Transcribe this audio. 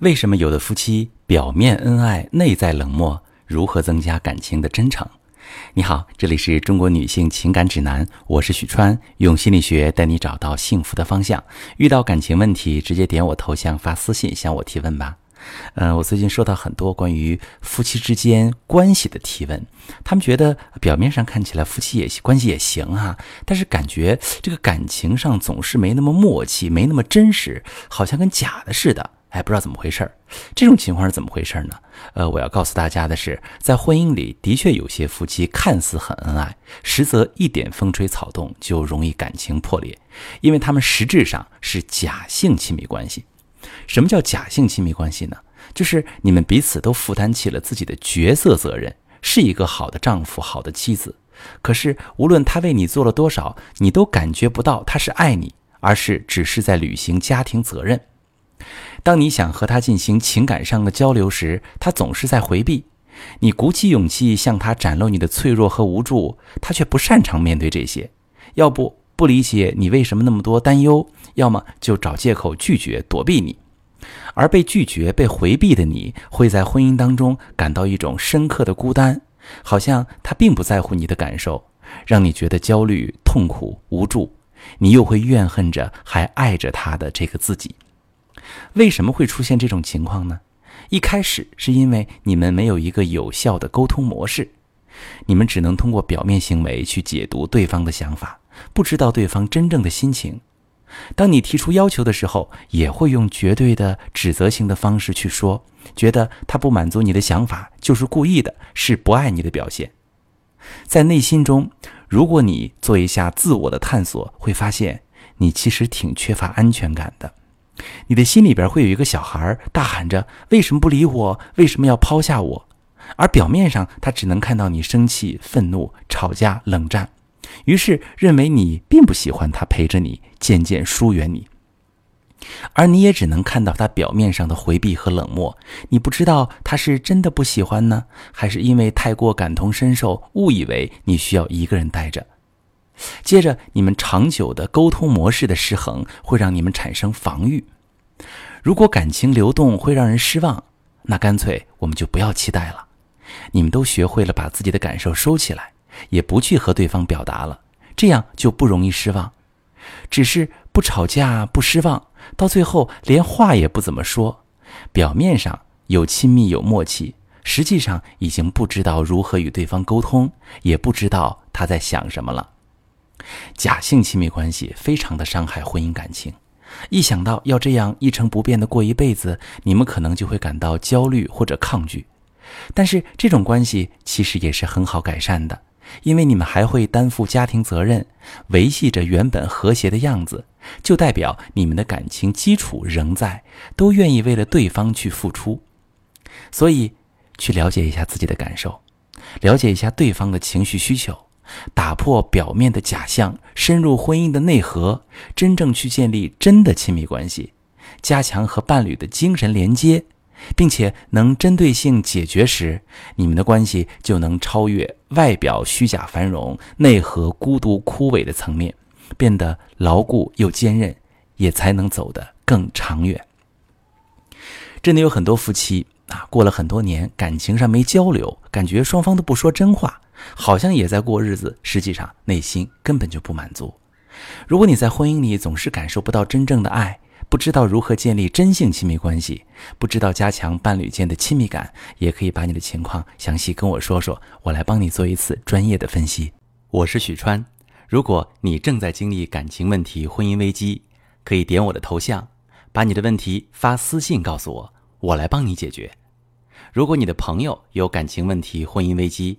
为什么有的夫妻表面恩爱，内在冷漠？如何增加感情的真诚？你好，这里是中国女性情感指南，我是许川，用心理学带你找到幸福的方向。遇到感情问题，直接点我头像发私信向我提问吧。嗯，我最近收到很多关于夫妻之间关系的提问，他们觉得表面上看起来夫妻也关系也行啊，但是感觉这个感情上总是没那么默契，没那么真实，好像跟假的似的。哎，不知道怎么回事儿，这种情况是怎么回事儿呢？呃，我要告诉大家的是，在婚姻里的确有些夫妻看似很恩爱，实则一点风吹草动就容易感情破裂，因为他们实质上是假性亲密关系。什么叫假性亲密关系呢？就是你们彼此都负担起了自己的角色责任，是一个好的丈夫、好的妻子。可是无论他为你做了多少，你都感觉不到他是爱你，而是只是在履行家庭责任。当你想和他进行情感上的交流时，他总是在回避。你鼓起勇气向他展露你的脆弱和无助，他却不擅长面对这些。要不不理解你为什么那么多担忧，要么就找借口拒绝躲避你。而被拒绝、被回避的你，会在婚姻当中感到一种深刻的孤单，好像他并不在乎你的感受，让你觉得焦虑、痛苦、无助。你又会怨恨着还爱着他的这个自己。为什么会出现这种情况呢？一开始是因为你们没有一个有效的沟通模式，你们只能通过表面行为去解读对方的想法，不知道对方真正的心情。当你提出要求的时候，也会用绝对的指责性的方式去说，觉得他不满足你的想法就是故意的，是不爱你的表现。在内心中，如果你做一下自我的探索，会发现你其实挺缺乏安全感的。你的心里边会有一个小孩大喊着：“为什么不理我？为什么要抛下我？”而表面上他只能看到你生气、愤怒、吵架、冷战，于是认为你并不喜欢他陪着你，渐渐疏远你。而你也只能看到他表面上的回避和冷漠，你不知道他是真的不喜欢呢，还是因为太过感同身受，误以为你需要一个人待着。接着，你们长久的沟通模式的失衡会让你们产生防御。如果感情流动会让人失望，那干脆我们就不要期待了。你们都学会了把自己的感受收起来，也不去和对方表达了，这样就不容易失望。只是不吵架不失望，到最后连话也不怎么说，表面上有亲密有默契，实际上已经不知道如何与对方沟通，也不知道他在想什么了。假性亲密关系非常的伤害婚姻感情，一想到要这样一成不变的过一辈子，你们可能就会感到焦虑或者抗拒。但是这种关系其实也是很好改善的，因为你们还会担负家庭责任，维系着原本和谐的样子，就代表你们的感情基础仍在，都愿意为了对方去付出。所以，去了解一下自己的感受，了解一下对方的情绪需求。打破表面的假象，深入婚姻的内核，真正去建立真的亲密关系，加强和伴侣的精神连接，并且能针对性解决时，你们的关系就能超越外表虚假繁荣、内核孤独枯萎的层面，变得牢固又坚韧，也才能走得更长远。真的有很多夫妻啊，过了很多年，感情上没交流，感觉双方都不说真话。好像也在过日子，实际上内心根本就不满足。如果你在婚姻里总是感受不到真正的爱，不知道如何建立真性亲密关系，不知道加强伴侣间的亲密感，也可以把你的情况详细跟我说说，我来帮你做一次专业的分析。我是许川，如果你正在经历感情问题、婚姻危机，可以点我的头像，把你的问题发私信告诉我，我来帮你解决。如果你的朋友有感情问题、婚姻危机，